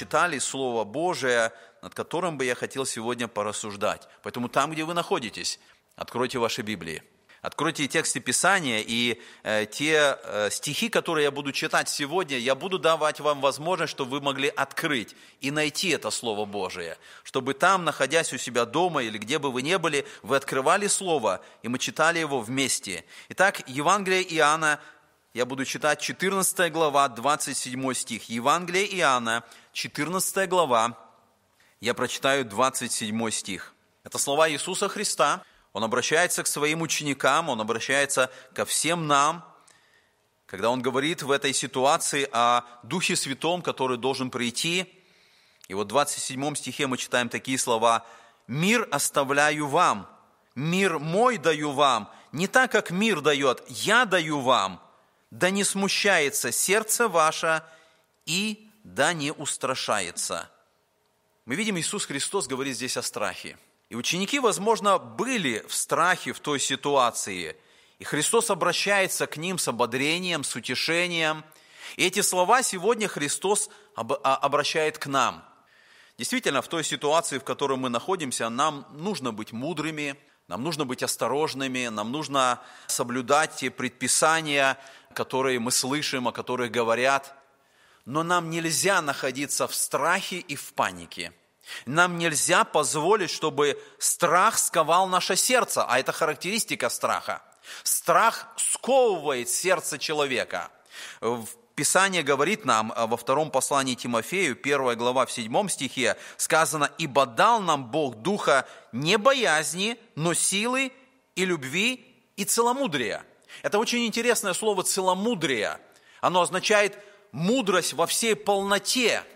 Писания и прочитали Слово Божие, над которым бы я хотел сегодня порассуждать. Поэтому там, где вы находитесь, откройте ваши Библии. Откройте тексты Писания, и э, те э, стихи, которые я буду читать сегодня, я буду давать вам возможность, чтобы вы могли открыть и найти это Слово Божие. Чтобы там, находясь у себя дома или где бы вы ни были, вы открывали Слово, и мы читали его вместе. Итак, Евангелие Иоанна, я буду читать 14 глава, 27 стих. Евангелие Иоанна, 14 глава, я прочитаю 27 стих. Это слова Иисуса Христа, он обращается к своим ученикам, он обращается ко всем нам, когда он говорит в этой ситуации о Духе Святом, который должен прийти. И вот в 27 стихе мы читаем такие слова «Мир оставляю вам, мир мой даю вам, не так, как мир дает, я даю вам, да не смущается сердце ваше и да не устрашается». Мы видим, Иисус Христос говорит здесь о страхе – и ученики, возможно, были в страхе в той ситуации. И Христос обращается к ним с ободрением, с утешением. И эти слова сегодня Христос а, обращает к нам. Действительно, в той ситуации, в которой мы находимся, нам нужно быть мудрыми, нам нужно быть осторожными, нам нужно соблюдать те предписания, которые мы слышим, о которых говорят. Но нам нельзя находиться в страхе и в панике – нам нельзя позволить, чтобы страх сковал наше сердце, а это характеристика страха. Страх сковывает сердце человека. Писание говорит нам во втором послании Тимофею, первая глава в седьмом стихе, сказано, «Ибо дал нам Бог духа не боязни, но силы и любви и целомудрия». Это очень интересное слово «целомудрие». Оно означает мудрость во всей полноте –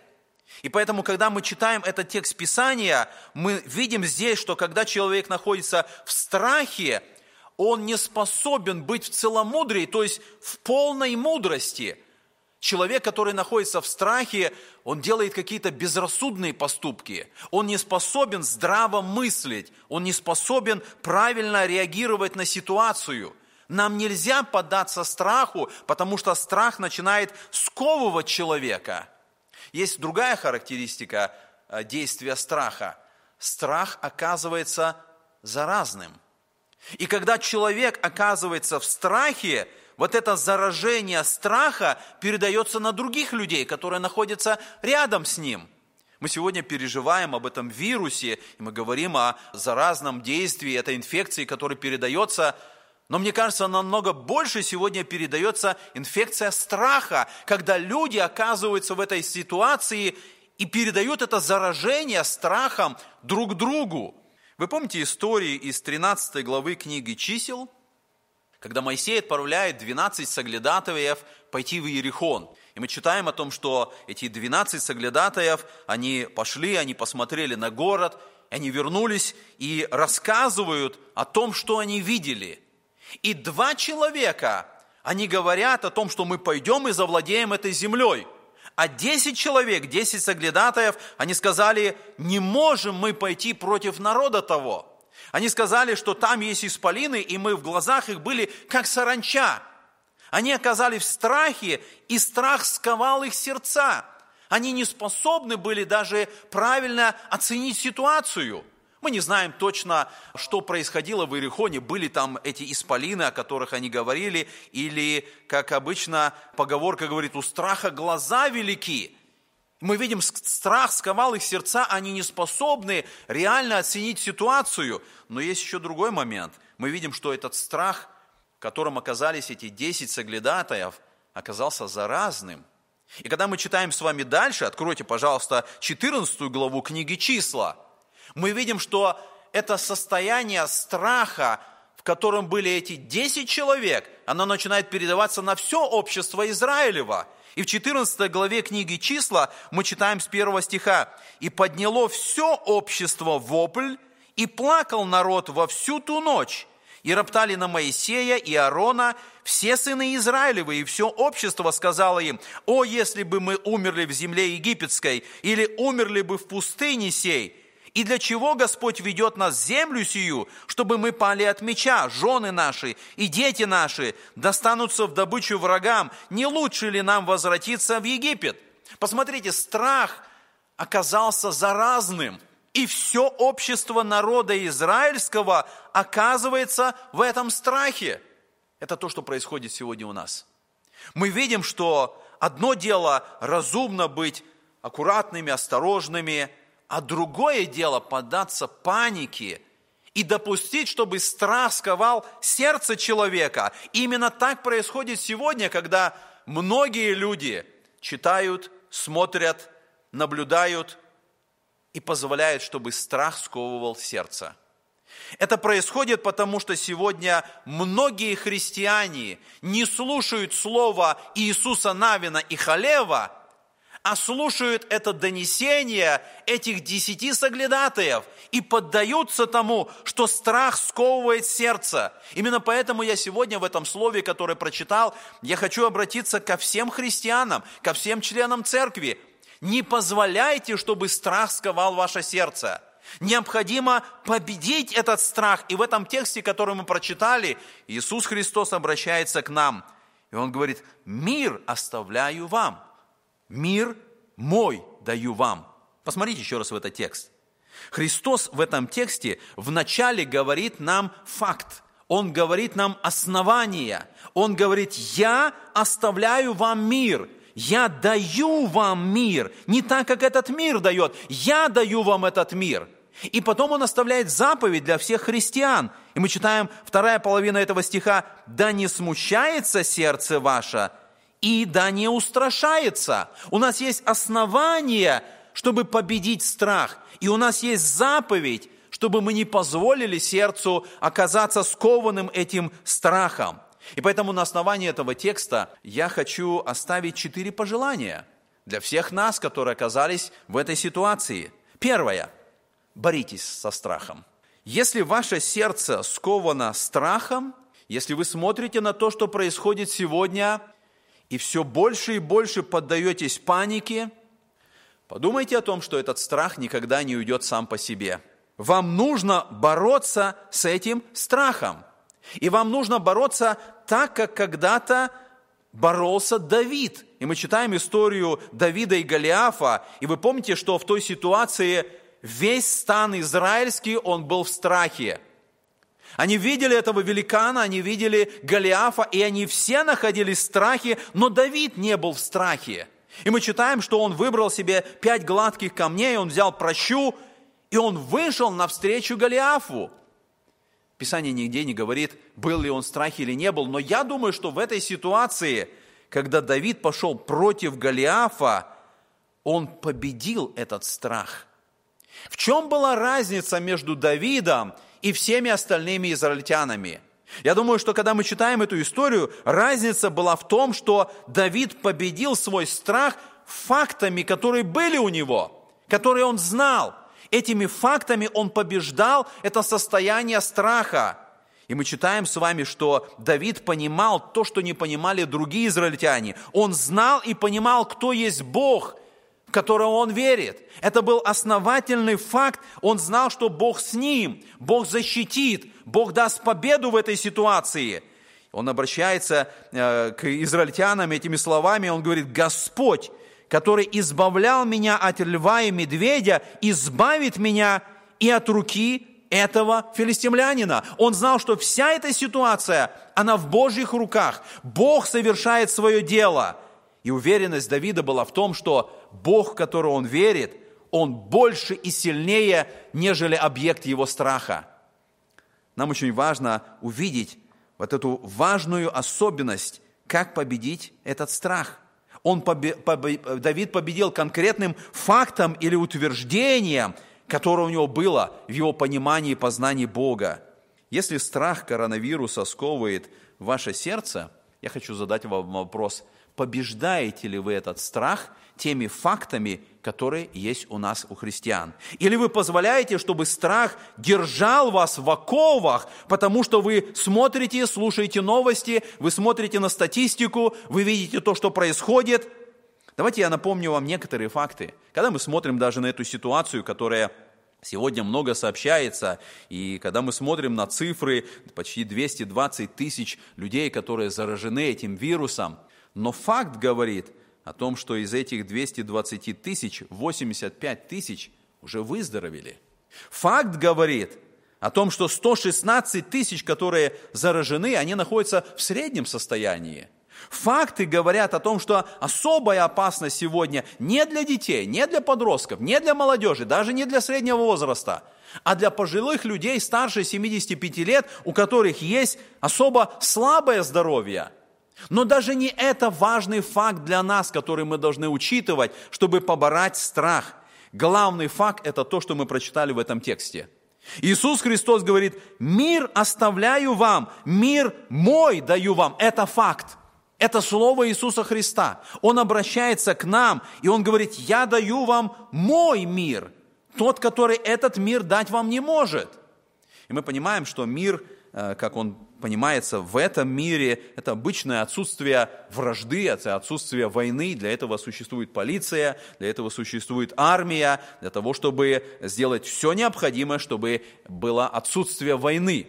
и поэтому, когда мы читаем этот текст Писания, мы видим здесь, что когда человек находится в страхе, он не способен быть в целомудрии, то есть в полной мудрости. Человек, который находится в страхе, он делает какие-то безрассудные поступки. Он не способен здраво мыслить. Он не способен правильно реагировать на ситуацию. Нам нельзя поддаться страху, потому что страх начинает сковывать человека – есть другая характеристика э, действия страха. Страх оказывается заразным. И когда человек оказывается в страхе, вот это заражение страха передается на других людей, которые находятся рядом с ним. Мы сегодня переживаем об этом вирусе, и мы говорим о заразном действии этой инфекции, которая передается но мне кажется, намного больше сегодня передается инфекция страха, когда люди оказываются в этой ситуации и передают это заражение страхом друг другу. Вы помните истории из 13 главы книги «Чисел», когда Моисей отправляет 12 соглядатаев пойти в Иерихон. И мы читаем о том, что эти 12 соглядатаев, они пошли, они посмотрели на город, они вернулись и рассказывают о том, что они видели – и два человека, они говорят о том, что мы пойдем и завладеем этой землей. А десять человек, десять соглядатаев, они сказали, не можем мы пойти против народа того. Они сказали, что там есть исполины, и мы в глазах их были как саранча. Они оказались в страхе, и страх сковал их сердца. Они не способны были даже правильно оценить ситуацию – мы не знаем точно, что происходило в Иерихоне, были там эти исполины, о которых они говорили, или, как обычно, поговорка говорит, у страха глаза велики. Мы видим, страх сковал их сердца, они не способны реально оценить ситуацию. Но есть еще другой момент. Мы видим, что этот страх, в котором оказались эти 10 соглядатаев, оказался заразным. И когда мы читаем с вами дальше, откройте, пожалуйста, 14 главу книги «Числа», мы видим, что это состояние страха, котором были эти 10 человек, оно начинает передаваться на все общество Израилева. И в 14 главе книги «Числа» мы читаем с первого стиха. «И подняло все общество вопль, и плакал народ во всю ту ночь, и роптали на Моисея и Аарона все сыны Израилевы, и все общество сказало им, «О, если бы мы умерли в земле египетской, или умерли бы в пустыне сей, и для чего Господь ведет нас в землю сию, чтобы мы пали от меча, жены наши и дети наши достанутся в добычу врагам, не лучше ли нам возвратиться в Египет? Посмотрите, страх оказался заразным. И все общество народа израильского оказывается в этом страхе. Это то, что происходит сегодня у нас. Мы видим, что одно дело разумно быть аккуратными, осторожными, а другое дело поддаться панике и допустить, чтобы страх сковал сердце человека. Именно так происходит сегодня, когда многие люди читают, смотрят, наблюдают и позволяют, чтобы страх сковывал сердце. Это происходит потому, что сегодня многие христиане не слушают слова Иисуса Навина и Халева, а слушают это донесение этих десяти соглядатаев и поддаются тому, что страх сковывает сердце. Именно поэтому я сегодня в этом слове, которое прочитал, я хочу обратиться ко всем христианам, ко всем членам церкви. Не позволяйте, чтобы страх сковал ваше сердце. Необходимо победить этот страх. И в этом тексте, который мы прочитали, Иисус Христос обращается к нам. И Он говорит, мир оставляю вам мир мой даю вам. Посмотрите еще раз в этот текст. Христос в этом тексте вначале говорит нам факт. Он говорит нам основание. Он говорит, я оставляю вам мир. Я даю вам мир. Не так, как этот мир дает. Я даю вам этот мир. И потом он оставляет заповедь для всех христиан. И мы читаем вторая половина этого стиха. «Да не смущается сердце ваше, и да не устрашается. У нас есть основания, чтобы победить страх. И у нас есть заповедь, чтобы мы не позволили сердцу оказаться скованным этим страхом. И поэтому на основании этого текста я хочу оставить четыре пожелания для всех нас, которые оказались в этой ситуации. Первое. Боритесь со страхом. Если ваше сердце сковано страхом, если вы смотрите на то, что происходит сегодня, и все больше и больше поддаетесь панике, подумайте о том, что этот страх никогда не уйдет сам по себе. Вам нужно бороться с этим страхом. И вам нужно бороться так, как когда-то боролся Давид. И мы читаем историю Давида и Голиафа, и вы помните, что в той ситуации весь стан израильский, он был в страхе. Они видели этого великана, они видели Голиафа, и они все находились в страхе, но Давид не был в страхе. И мы читаем, что он выбрал себе пять гладких камней, он взял прощу, и он вышел навстречу Голиафу. Писание нигде не говорит, был ли он в страхе или не был, но я думаю, что в этой ситуации, когда Давид пошел против Голиафа, он победил этот страх. В чем была разница между Давидом и всеми остальными израильтянами. Я думаю, что когда мы читаем эту историю, разница была в том, что Давид победил свой страх фактами, которые были у него, которые он знал. Этими фактами он побеждал это состояние страха. И мы читаем с вами, что Давид понимал то, что не понимали другие израильтяне. Он знал и понимал, кто есть Бог – которого он верит. Это был основательный факт. Он знал, что Бог с ним, Бог защитит, Бог даст победу в этой ситуации. Он обращается э, к израильтянам этими словами, он говорит, Господь, который избавлял меня от льва и медведя, избавит меня и от руки этого филистимлянина. Он знал, что вся эта ситуация, она в Божьих руках. Бог совершает свое дело – и уверенность Давида была в том, что Бог, в которого он верит, он больше и сильнее, нежели объект его страха. Нам очень важно увидеть вот эту важную особенность, как победить этот страх. Он побе, побе, Давид победил конкретным фактом или утверждением, которое у него было в его понимании и познании Бога. Если страх коронавируса сковывает ваше сердце, я хочу задать вам вопрос, побеждаете ли вы этот страх теми фактами, которые есть у нас, у христиан? Или вы позволяете, чтобы страх держал вас в оковах, потому что вы смотрите, слушаете новости, вы смотрите на статистику, вы видите то, что происходит. Давайте я напомню вам некоторые факты. Когда мы смотрим даже на эту ситуацию, которая Сегодня много сообщается, и когда мы смотрим на цифры, почти 220 тысяч людей, которые заражены этим вирусом, но факт говорит, о том, что из этих 220 тысяч 85 тысяч уже выздоровели. Факт говорит о том, что 116 тысяч, которые заражены, они находятся в среднем состоянии. Факты говорят о том, что особая опасность сегодня не для детей, не для подростков, не для молодежи, даже не для среднего возраста, а для пожилых людей старше 75 лет, у которых есть особо слабое здоровье. Но даже не это важный факт для нас, который мы должны учитывать, чтобы побороть страх. Главный факт – это то, что мы прочитали в этом тексте. Иисус Христос говорит, мир оставляю вам, мир мой даю вам. Это факт. Это слово Иисуса Христа. Он обращается к нам, и Он говорит, я даю вам мой мир, тот, который этот мир дать вам не может. И мы понимаем, что мир, э, как он понимается, в этом мире это обычное отсутствие вражды, это отсутствие войны. Для этого существует полиция, для этого существует армия, для того, чтобы сделать все необходимое, чтобы было отсутствие войны.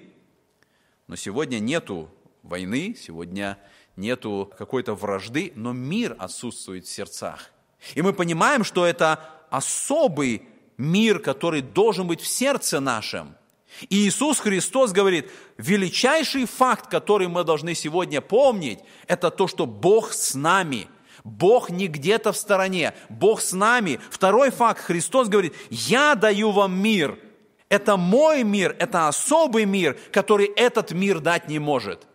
Но сегодня нету войны, сегодня нету какой-то вражды, но мир отсутствует в сердцах. И мы понимаем, что это особый мир, который должен быть в сердце нашем. И Иисус Христос говорит, величайший факт, который мы должны сегодня помнить, это то, что Бог с нами. Бог не где-то в стороне, Бог с нами. Второй факт, Христос говорит, я даю вам мир. Это мой мир, это особый мир, который этот мир дать не может.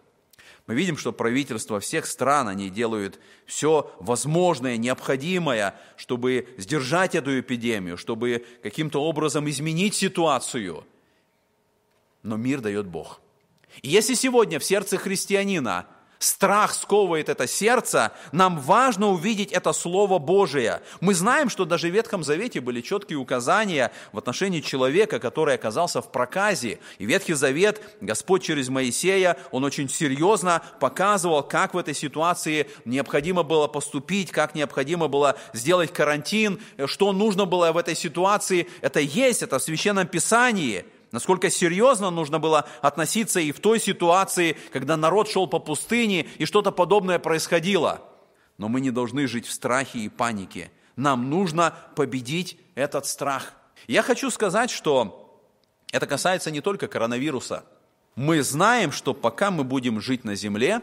Мы видим, что правительства всех стран, они делают все возможное, необходимое, чтобы сдержать эту эпидемию, чтобы каким-то образом изменить ситуацию. Но мир дает Бог. И если сегодня в сердце христианина – страх сковывает это сердце, нам важно увидеть это Слово Божие. Мы знаем, что даже в Ветхом Завете были четкие указания в отношении человека, который оказался в проказе. И Ветхий Завет, Господь через Моисея, он очень серьезно показывал, как в этой ситуации необходимо было поступить, как необходимо было сделать карантин, что нужно было в этой ситуации. Это есть, это в Священном Писании – Насколько серьезно нужно было относиться и в той ситуации, когда народ шел по пустыне и что-то подобное происходило. Но мы не должны жить в страхе и панике. Нам нужно победить этот страх. Я хочу сказать, что это касается не только коронавируса. Мы знаем, что пока мы будем жить на земле,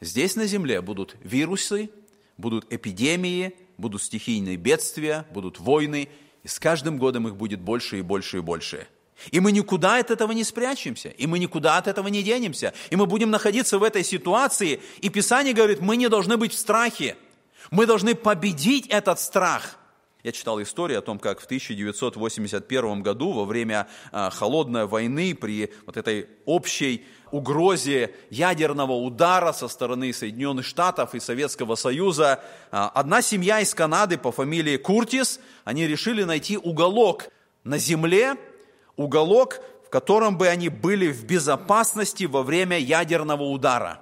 здесь на земле будут вирусы, будут эпидемии, будут стихийные бедствия, будут войны, и с каждым годом их будет больше и больше и больше. И мы никуда от этого не спрячемся, и мы никуда от этого не денемся. И мы будем находиться в этой ситуации, и Писание говорит, мы не должны быть в страхе. Мы должны победить этот страх. Я читал историю о том, как в 1981 году, во время а, холодной войны, при вот этой общей угрозе ядерного удара со стороны Соединенных Штатов и Советского Союза, а, одна семья из Канады по фамилии Куртис, они решили найти уголок на земле, уголок, в котором бы они были в безопасности во время ядерного удара.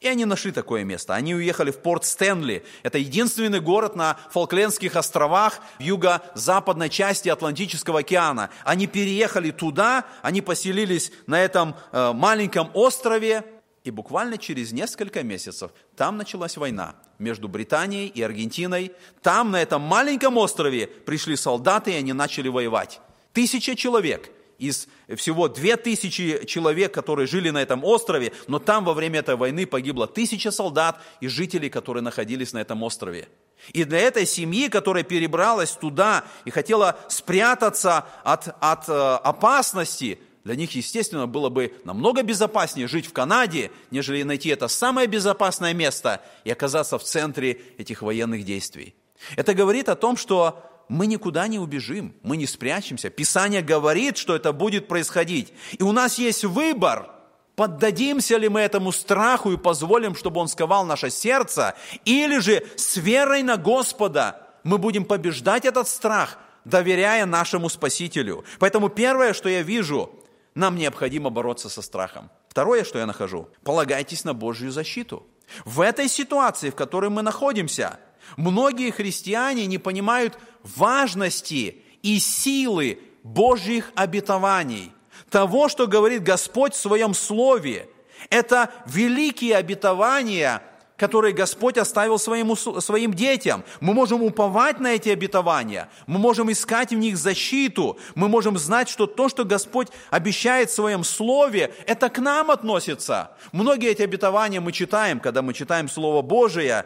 И они нашли такое место. Они уехали в порт Стэнли. Это единственный город на Фолклендских островах в юго-западной части Атлантического океана. Они переехали туда, они поселились на этом э, маленьком острове, и буквально через несколько месяцев там началась война между Британией и Аргентиной. Там, на этом маленьком острове, пришли солдаты, и они начали воевать. Тысяча человек из всего две тысячи человек, которые жили на этом острове, но там во время этой войны погибло тысяча солдат и жителей, которые находились на этом острове. И для этой семьи, которая перебралась туда и хотела спрятаться от, от э, опасности, для них, естественно, было бы намного безопаснее жить в Канаде, нежели найти это самое безопасное место и оказаться в центре этих военных действий. Это говорит о том, что мы никуда не убежим, мы не спрячемся. Писание говорит, что это будет происходить. И у нас есть выбор, поддадимся ли мы этому страху и позволим, чтобы он сковал наше сердце, или же с верой на Господа мы будем побеждать этот страх, доверяя нашему Спасителю. Поэтому первое, что я вижу, нам необходимо бороться со страхом. Второе, что я нахожу, полагайтесь на Божью защиту. В этой ситуации, в которой мы находимся – Многие христиане не понимают важности и силы Божьих обетований, того, что говорит Господь в Своем Слове. Это великие обетования, которые Господь оставил своим, своим детям. Мы можем уповать на эти обетования, мы можем искать в них защиту, мы можем знать, что то, что Господь обещает в своем Слове, это к нам относится. Многие эти обетования мы читаем, когда мы читаем Слово Божие,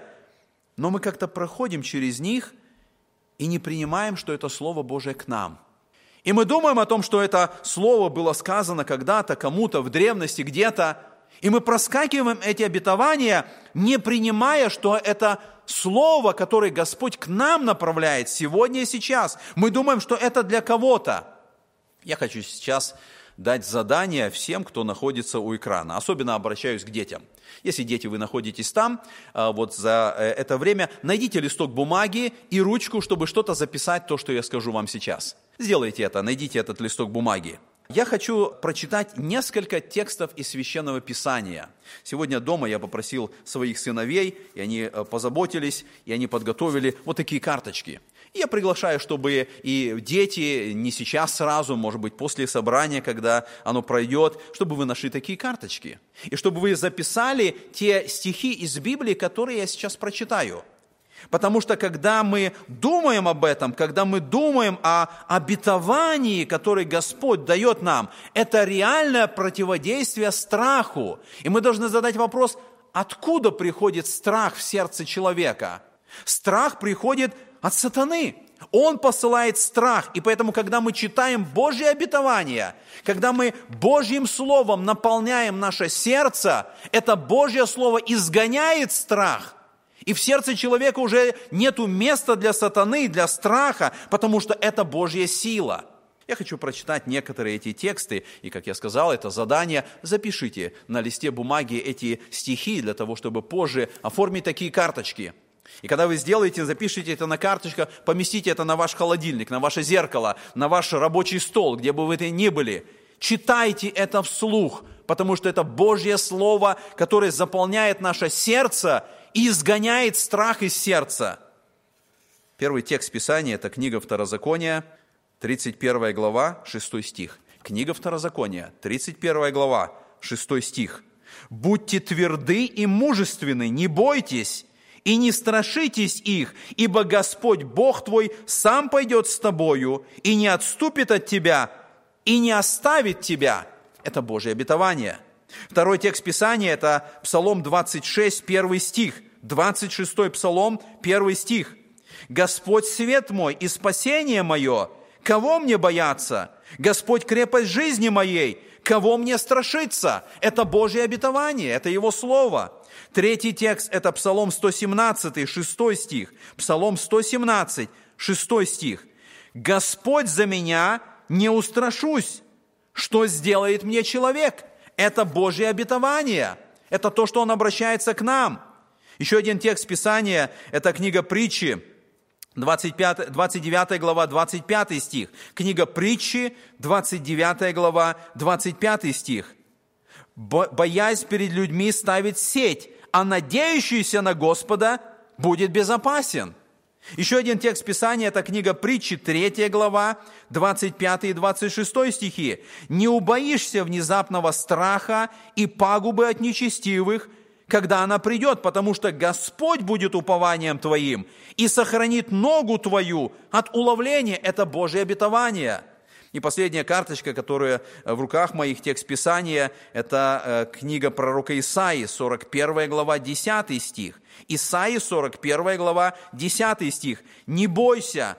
но мы как-то проходим через них и не принимаем, что это Слово Божие к нам. И мы думаем о том, что это Слово было сказано когда-то, кому-то в древности, где-то, и мы проскакиваем эти обетования, не принимая, что это слово, которое Господь к нам направляет сегодня и сейчас. Мы думаем, что это для кого-то. Я хочу сейчас дать задание всем, кто находится у экрана. Особенно обращаюсь к детям. Если дети, вы находитесь там, а, вот за э, это время, найдите листок бумаги и ручку, чтобы что-то записать, то, что я скажу вам сейчас. Сделайте это, найдите этот листок бумаги. Я хочу прочитать несколько текстов из Священного Писания. Сегодня дома я попросил своих сыновей, и они э, позаботились, и они подготовили вот такие карточки. Я приглашаю, чтобы и дети, не сейчас сразу, может быть, после собрания, когда оно пройдет, чтобы вы нашли такие карточки. И чтобы вы записали те стихи из Библии, которые я сейчас прочитаю – Потому что когда мы думаем об этом, когда мы думаем о обетовании, которое Господь дает нам, это реальное противодействие страху. И мы должны задать вопрос, откуда приходит страх в сердце человека? Страх приходит от сатаны. Он посылает страх. И поэтому, когда мы читаем Божье обетование, когда мы Божьим Словом наполняем наше сердце, это Божье Слово изгоняет страх – и в сердце человека уже нет места для сатаны, для страха, потому что это Божья сила. Я хочу прочитать некоторые эти тексты, и, как я сказал, это задание. Запишите на листе бумаги эти стихи для того, чтобы позже оформить такие карточки. И когда вы сделаете, запишите это на карточках, поместите это на ваш холодильник, на ваше зеркало, на ваш рабочий стол, где бы вы это ни были. Читайте это вслух, потому что это Божье Слово, которое заполняет наше сердце и изгоняет страх из сердца. Первый текст Писания – это книга Второзакония, 31 глава, 6 стих. Книга Второзакония, 31 глава, 6 стих. «Будьте тверды и мужественны, не бойтесь, и не страшитесь их, ибо Господь Бог твой сам пойдет с тобою и не отступит от тебя, и не оставит тебя». Это Божье обетование – Второй текст Писания – это Псалом 26, первый стих. 26 Псалом, первый стих. «Господь свет мой и спасение мое, кого мне бояться? Господь крепость жизни моей, кого мне страшиться?» Это Божье обетование, это Его Слово. Третий текст – это Псалом 117, 6 стих. Псалом 117, 6 стих. «Господь за меня не устрашусь, что сделает мне человек?» Это Божье обетование. Это то, что Он обращается к нам. Еще один текст Писания – это книга притчи, 25, 29 глава, 25 стих. Книга притчи, 29 глава, 25 стих. «Боясь перед людьми ставить сеть, а надеющийся на Господа будет безопасен». Еще один текст Писания – это книга притчи, 3 глава, 25 и 26 стихи. «Не убоишься внезапного страха и пагубы от нечестивых, когда она придет, потому что Господь будет упованием твоим и сохранит ногу твою от уловления». Это Божье обетование – и последняя карточка, которая в руках моих, текст Писания, это э, книга пророка Исаии, 41 глава, 10 стих. Исаии, 41 глава, 10 стих. «Не бойся,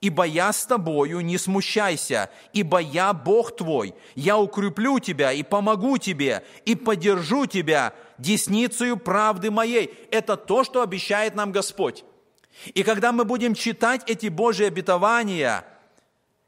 ибо я с тобою, не смущайся, ибо я Бог твой, я укреплю тебя и помогу тебе, и поддержу тебя десницею правды моей». Это то, что обещает нам Господь. И когда мы будем читать эти Божьи обетования –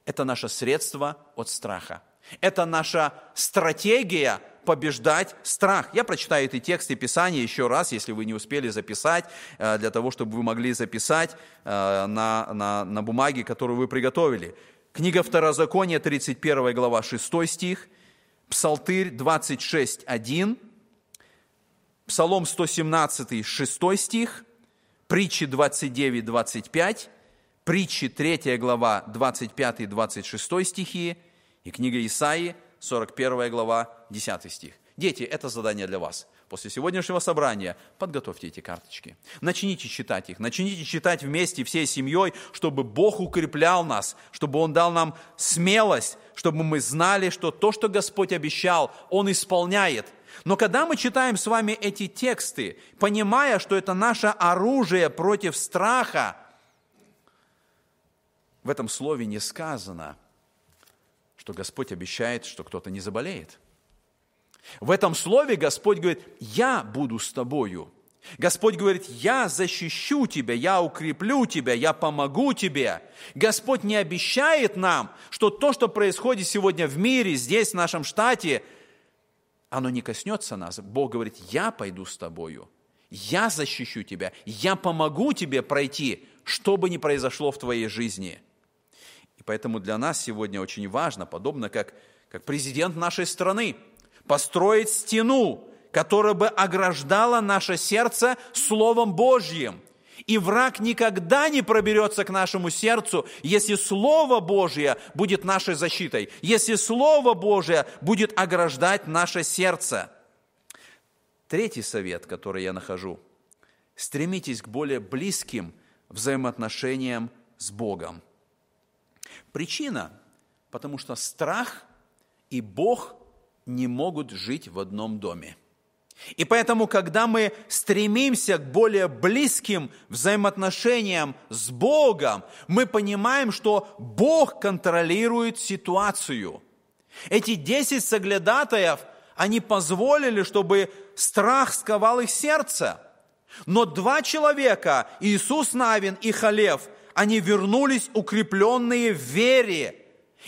это наше средство от страха. Это наша стратегия побеждать страх. Я прочитаю эти тексты Писания еще раз, если вы не успели записать, э, для того, чтобы вы могли записать э, на, на, на бумаге, которую вы приготовили. Книга Второзакония, 31 глава, 6 стих, Псалтырь 26, 1, Псалом 117, 6 стих, Притчи 29, 25, притчи 3 глава 25-26 стихи и книга Исаии 41 глава 10 стих. Дети, это задание для вас. После сегодняшнего собрания подготовьте эти карточки. Начните читать их. Начните читать вместе всей семьей, чтобы Бог укреплял нас, чтобы Он дал нам смелость, чтобы мы знали, что то, что Господь обещал, Он исполняет. Но когда мы читаем с вами эти тексты, понимая, что это наше оружие против страха, в этом слове не сказано, что Господь обещает, что кто-то не заболеет. В этом слове Господь говорит, я буду с тобою. Господь говорит, я защищу тебя, я укреплю тебя, я помогу тебе. Господь не обещает нам, что то, что происходит сегодня в мире, здесь, в нашем штате, оно не коснется нас. Бог говорит, я пойду с тобою, я защищу тебя, я помогу тебе пройти, что бы ни произошло в твоей жизни. Поэтому для нас сегодня очень важно, подобно как, как президент нашей страны, построить стену, которая бы ограждала наше сердце Словом Божьим. И враг никогда не проберется к нашему сердцу, если Слово Божье будет нашей защитой, если Слово Божье будет ограждать наше сердце. Третий совет, который я нахожу. Стремитесь к более близким взаимоотношениям с Богом. Причина, потому что страх и Бог не могут жить в одном доме. И поэтому, когда мы стремимся к более близким взаимоотношениям с Богом, мы понимаем, что Бог контролирует ситуацию. Эти десять соглядатаев, они позволили, чтобы страх сковал их сердце. Но два человека, Иисус Навин и Халев, они вернулись укрепленные в вере.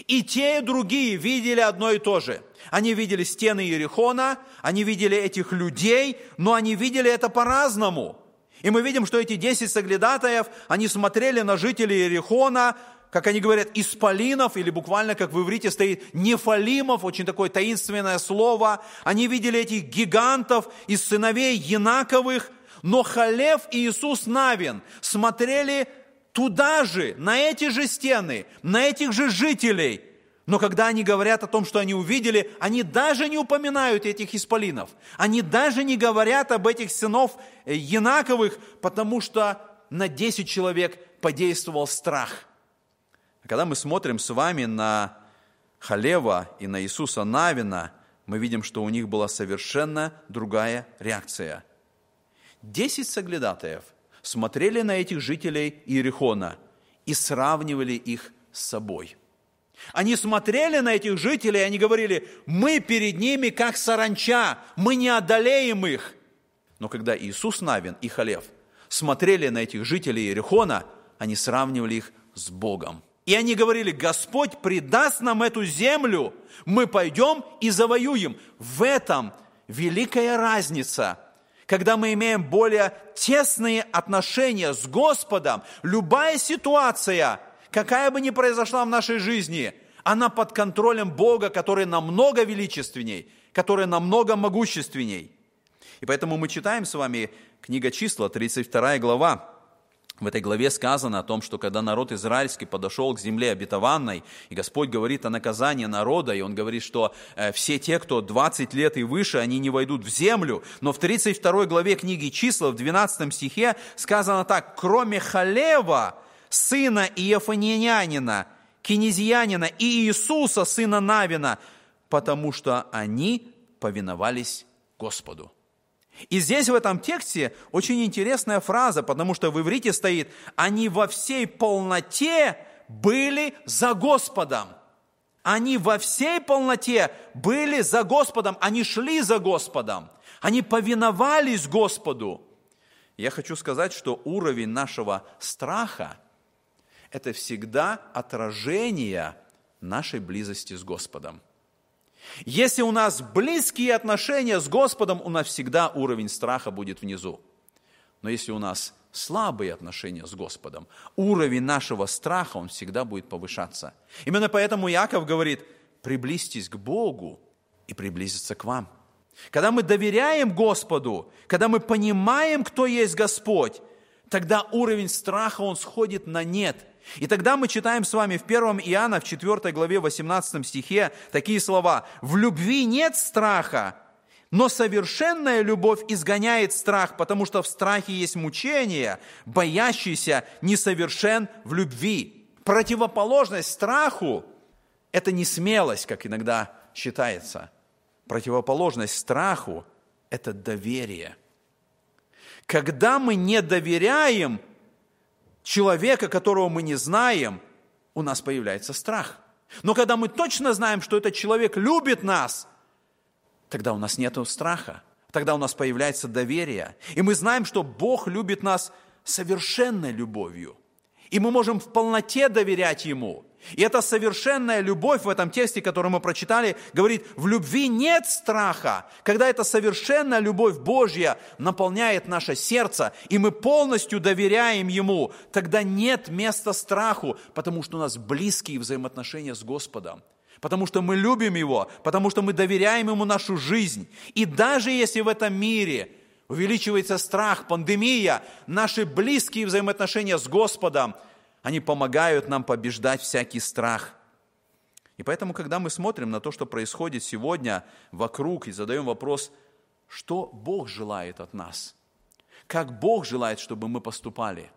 И те, и другие видели одно и то же – они видели стены Иерихона, они видели этих людей, но они видели это по-разному. И мы видим, что эти десять соглядатаев, они смотрели на жителей Иерихона, как они говорят, исполинов, или буквально, как в иврите стоит, нефалимов, очень такое таинственное слово. Они видели этих гигантов из сыновей Янаковых, но Халев и Иисус Навин смотрели туда же, на эти же стены, на этих же жителей – но когда они говорят о том, что они увидели, они даже не упоминают этих исполинов. Они даже не говорят об этих сынов э, Янаковых, потому что на 10 человек подействовал страх. Когда мы смотрим с вами на Халева и на Иисуса Навина, мы видим, что у них была совершенно другая реакция. Десять соглядатаев смотрели на этих жителей Иерихона и сравнивали их с собой – они смотрели на этих жителей, и они говорили, мы перед ними как саранча, мы не одолеем их. Но когда Иисус Навин и Халев смотрели на этих жителей Иерихона, они сравнивали их с Богом. И они говорили, Господь придаст нам эту землю, мы пойдем и завоюем. В этом великая разница. Когда мы имеем более тесные отношения с Господом, любая ситуация – какая бы ни произошла в нашей жизни, она под контролем Бога, который намного величественней, который намного могущественней. И поэтому мы читаем с вами книга числа, 32 глава. В этой главе сказано о том, что когда народ израильский подошел к земле обетованной, и Господь говорит о наказании народа, и Он говорит, что э, все те, кто 20 лет и выше, они не войдут в землю. Но в 32 главе книги числа, в 12 стихе сказано так, кроме Халева, сына Иефанянина, кинезиянина и Иисуса, сына Навина, потому что они повиновались Господу. И здесь в этом тексте очень интересная фраза, потому что в иврите стоит «они во всей полноте были за Господом». Они во всей полноте были за Господом, они шли за Господом, они повиновались Господу. Я хочу сказать, что уровень нашего страха – это всегда отражение нашей близости с Господом. Если у нас близкие отношения с Господом, у нас всегда уровень страха будет внизу. Но если у нас слабые отношения с Господом, уровень нашего страха, он всегда будет повышаться. Именно поэтому Яков говорит, приблизьтесь к Богу и приблизиться к вам. Когда мы доверяем Господу, когда мы понимаем, кто есть Господь, тогда уровень страха, он сходит на нет – и тогда мы читаем с вами в 1 Иоанна, в 4 главе 18 стихе такие слова. «В любви нет страха, Но совершенная любовь изгоняет страх, потому что в страхе есть мучение, боящийся несовершен в любви. Противоположность страху – это не смелость, как иногда считается. Противоположность страху – это доверие. Когда мы не доверяем человека, которого мы не знаем, у нас появляется страх. Но когда мы точно знаем, что этот человек любит нас, тогда у нас нет страха, тогда у нас появляется доверие. И мы знаем, что Бог любит нас совершенной любовью. И мы можем в полноте доверять Ему. И эта совершенная любовь в этом тексте, который мы прочитали, говорит, в любви нет страха. Когда эта совершенная любовь Божья наполняет наше сердце, и мы полностью доверяем Ему, тогда нет места страху, потому что у нас близкие взаимоотношения с Господом. Потому что мы любим Его, потому что мы доверяем Ему нашу жизнь. И даже если в этом мире увеличивается страх, пандемия, наши близкие взаимоотношения с Господом – они помогают нам побеждать всякий страх. И поэтому, когда мы смотрим на то, что происходит сегодня вокруг, и задаем вопрос, что Бог желает от нас? Как Бог желает, чтобы мы поступали?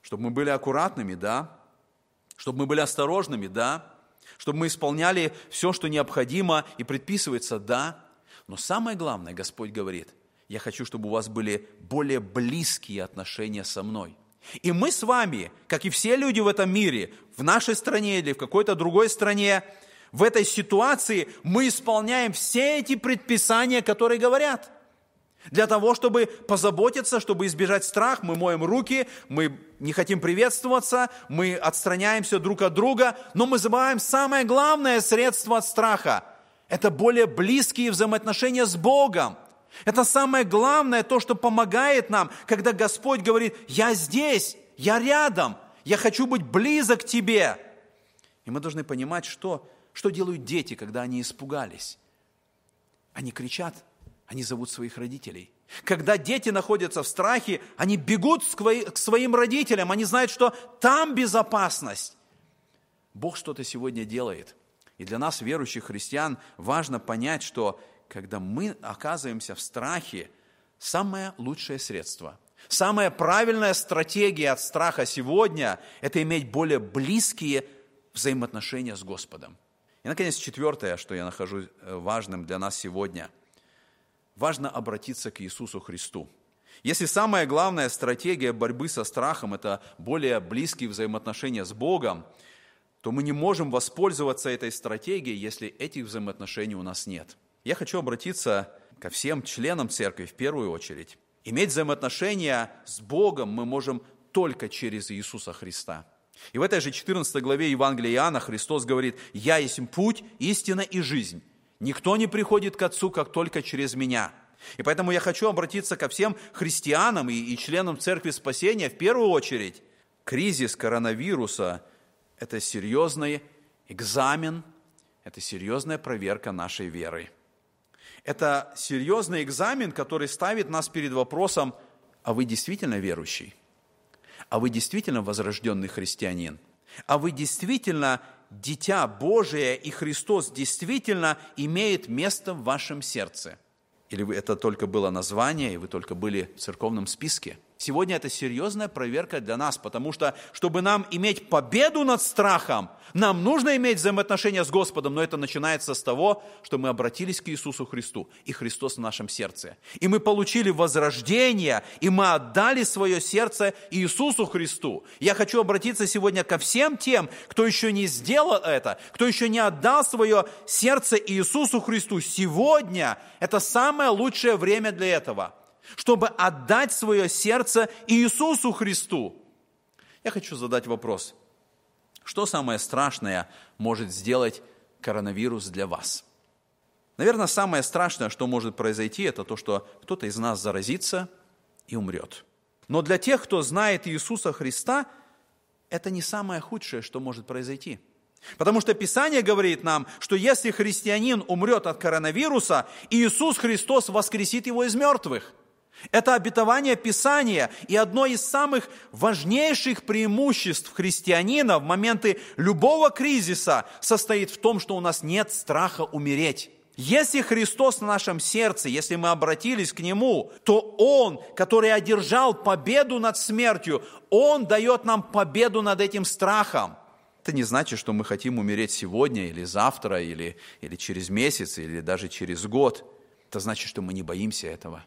Чтобы мы были аккуратными, да? Чтобы мы были осторожными, да? Чтобы мы исполняли все, что необходимо и предписывается, да? Но самое главное, Господь говорит, я хочу, чтобы у вас были более близкие отношения со мной. И мы с вами, как и все люди в этом мире, в нашей стране или в какой-то другой стране, в этой ситуации мы исполняем все эти предписания, которые говорят. Для того, чтобы позаботиться, чтобы избежать страх, мы моем руки, мы не хотим приветствоваться, мы отстраняемся друг от друга, но мы забываем самое главное средство от страха. Это более близкие взаимоотношения с Богом. Это самое главное, то, что помогает нам, когда Господь говорит, я здесь, я рядом, я хочу быть близок к тебе. И мы должны понимать, что, что делают дети, когда они испугались. Они кричат, они зовут своих родителей. Когда дети находятся в страхе, они бегут к своим родителям, они знают, что там безопасность. Бог что-то сегодня делает. И для нас, верующих христиан, важно понять, что когда мы оказываемся в страхе, самое лучшее средство, самая правильная стратегия от страха сегодня – это иметь более близкие взаимоотношения с Господом. И, наконец, четвертое, что я нахожу э, важным для нас сегодня. Важно обратиться к Иисусу Христу. Если самая главная стратегия борьбы со страхом – это более близкие взаимоотношения с Богом, то мы не можем воспользоваться этой стратегией, если этих взаимоотношений у нас нет – я хочу обратиться ко всем членам церкви в первую очередь. Иметь взаимоотношения с Богом мы можем только через Иисуса Христа. И в этой же 14 главе Евангелия Иоанна Христос говорит, «Я есть путь, истина и жизнь. Никто не приходит к Отцу, как только через Меня». И поэтому я хочу обратиться ко всем христианам и, и членам Церкви Спасения в первую очередь. Кризис коронавируса – это серьезный экзамен, это серьезная проверка нашей веры. Это серьезный экзамен, который ставит нас перед вопросом, а вы действительно верующий? А вы действительно возрожденный христианин? А вы действительно дитя Божие, и Христос действительно имеет место в вашем сердце? Или это только было название, и вы только были в церковном списке – Сегодня это серьезная проверка для нас, потому что, чтобы нам иметь победу над страхом, нам нужно иметь взаимоотношения с Господом, но это начинается с того, что мы обратились к Иисусу Христу, и Христос в нашем сердце. И мы получили возрождение, и мы отдали свое сердце Иисусу Христу. Я хочу обратиться сегодня ко всем тем, кто еще не сделал это, кто еще не отдал свое сердце Иисусу Христу. Сегодня это самое лучшее время для этого – чтобы отдать свое сердце Иисусу Христу. Я хочу задать вопрос. Что самое страшное может сделать коронавирус для вас? Наверное, самое страшное, что может произойти, это то, что кто-то из нас заразится и умрет. Но для тех, кто знает Иисуса Христа, это не самое худшее, что может произойти. Потому что Писание говорит нам, что если христианин умрет от коронавируса, Иисус Христос воскресит его из мертвых – это обетование Писания и одно из самых важнейших преимуществ христианина в моменты любого кризиса состоит в том, что у нас нет страха умереть. Если Христос в нашем сердце, если мы обратились к Нему, то Он, который одержал победу над смертью, Он дает нам победу над этим страхом. Это не значит, что мы хотим умереть сегодня или завтра, или, или через месяц, или даже через год. Это значит, что мы не боимся этого.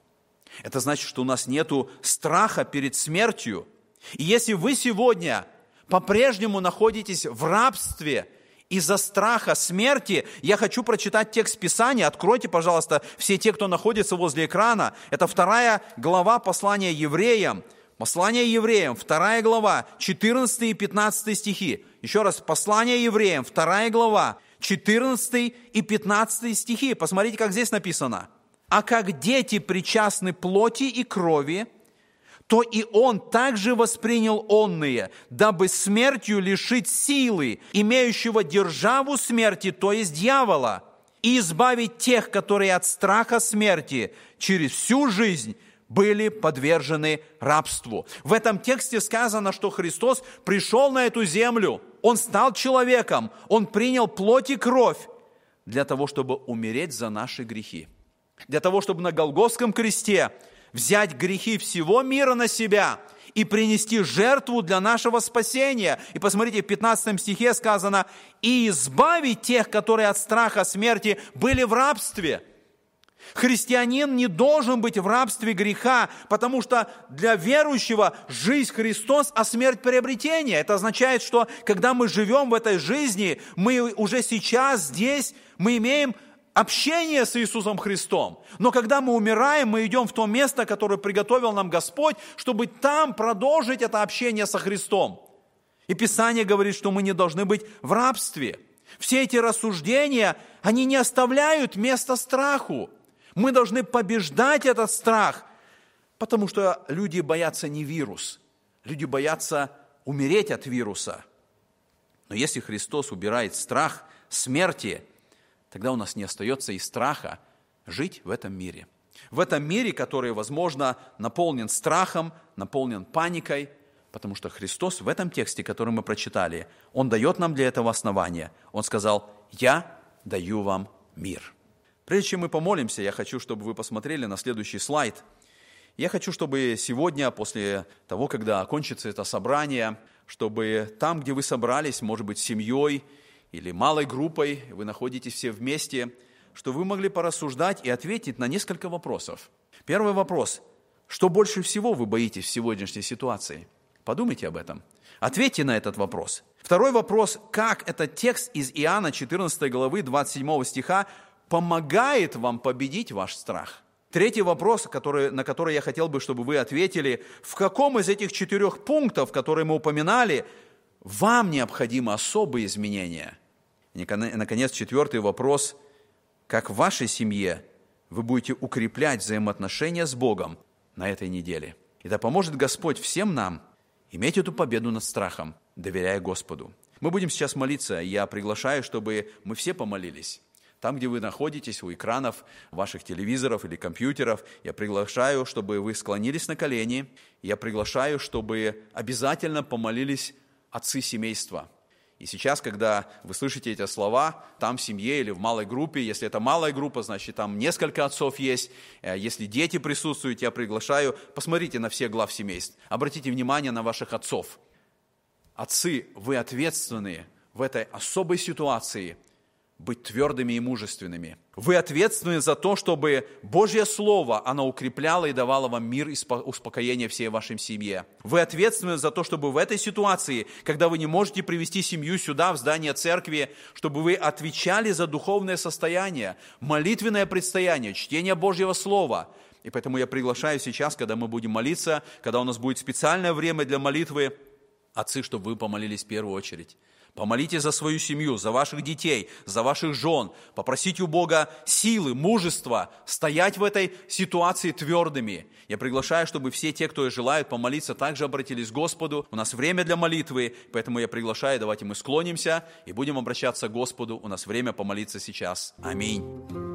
Это значит, что у нас нет страха перед смертью. И если вы сегодня по-прежнему находитесь в рабстве из-за страха смерти, я хочу прочитать текст Писания. Откройте, пожалуйста, все те, кто находится возле экрана. Это вторая глава послания евреям. Послание евреям, вторая глава, 14 и 15 стихи. Еще раз, послание евреям, вторая глава, 14 и 15 стихи. Посмотрите, как здесь написано. «А как дети причастны плоти и крови, то и он также воспринял онные, дабы смертью лишить силы, имеющего державу смерти, то есть дьявола, и избавить тех, которые от страха смерти через всю жизнь были подвержены рабству. В этом тексте сказано, что Христос пришел на эту землю, Он стал человеком, Он принял плоть и кровь для того, чтобы умереть за наши грехи. Для того, чтобы на Голгофском кресте взять грехи всего мира на себя и принести жертву для нашего спасения. И посмотрите, в 15 стихе сказано, «И избавить тех, которые от страха смерти были в рабстве». Христианин не должен быть в рабстве греха, потому что для верующего жизнь Христос, а смерть приобретение. Это означает, что когда мы живем в этой жизни, мы уже сейчас здесь, мы имеем общение с Иисусом Христом. Но когда мы умираем, мы идем в то место, которое приготовил нам Господь, чтобы там продолжить это общение со Христом. И Писание говорит, что мы не должны быть в рабстве. Все эти рассуждения, они не оставляют места страху. Мы должны побеждать этот страх, потому что люди боятся не вирус, люди боятся умереть от вируса. Но если Христос убирает страх смерти – тогда у нас не остается и страха жить в этом мире. В этом мире, который, возможно, наполнен страхом, наполнен паникой, потому что Христос в этом тексте, который мы прочитали, Он дает нам для этого основания. Он сказал, «Я даю вам мир». Прежде чем мы помолимся, я хочу, чтобы вы посмотрели на следующий слайд. Я хочу, чтобы сегодня, после того, когда окончится это собрание, чтобы там, где вы собрались, может быть, с семьей или малой группой, вы находитесь все вместе, что вы могли порассуждать и ответить на несколько вопросов. Первый вопрос. Что больше всего вы боитесь в сегодняшней ситуации? Подумайте об этом. Ответьте на этот вопрос. Второй вопрос. Как этот текст из Иоанна 14 главы 27 стиха помогает вам победить ваш страх? Третий вопрос, который, на который я хотел бы, чтобы вы ответили. В каком из этих четырех пунктов, которые мы упоминали, вам необходимы особые изменения – и, наконец, четвертый вопрос. Как в вашей семье вы будете укреплять взаимоотношения с Богом на этой неделе? И да поможет Господь всем нам иметь эту победу над страхом, доверяя Господу. Мы будем сейчас молиться. Я приглашаю, чтобы мы все помолились. Там, где вы находитесь, у экранов ваших телевизоров или компьютеров, я приглашаю, чтобы вы склонились на колени. Я приглашаю, чтобы обязательно помолились отцы семейства – и сейчас, когда вы слышите эти слова, там в семье или в малой группе, если это малая группа, значит, там несколько отцов есть, э, если дети присутствуют, я приглашаю, посмотрите на все глав семейств, обратите внимание на ваших отцов. Отцы, вы ответственные в этой особой ситуации – быть твердыми и мужественными. Вы ответственны за то, чтобы Божье Слово, оно укрепляло и давало вам мир и успокоение всей вашей семье. Вы ответственны за то, чтобы в этой ситуации, когда вы не можете привести семью сюда, в здание церкви, чтобы вы отвечали за духовное состояние, молитвенное предстояние, чтение Божьего Слова. И поэтому я приглашаю сейчас, когда мы будем молиться, когда у нас будет специальное время для молитвы, отцы, чтобы вы помолились в первую очередь. Помолитесь за свою семью, за ваших детей, за ваших жен. Попросите у Бога силы, мужества стоять в этой ситуации твердыми. Я приглашаю, чтобы все те, кто желают помолиться, также обратились к Господу. У нас время для молитвы, поэтому я приглашаю, давайте мы склонимся и будем обращаться к Господу. У нас время помолиться сейчас. Аминь.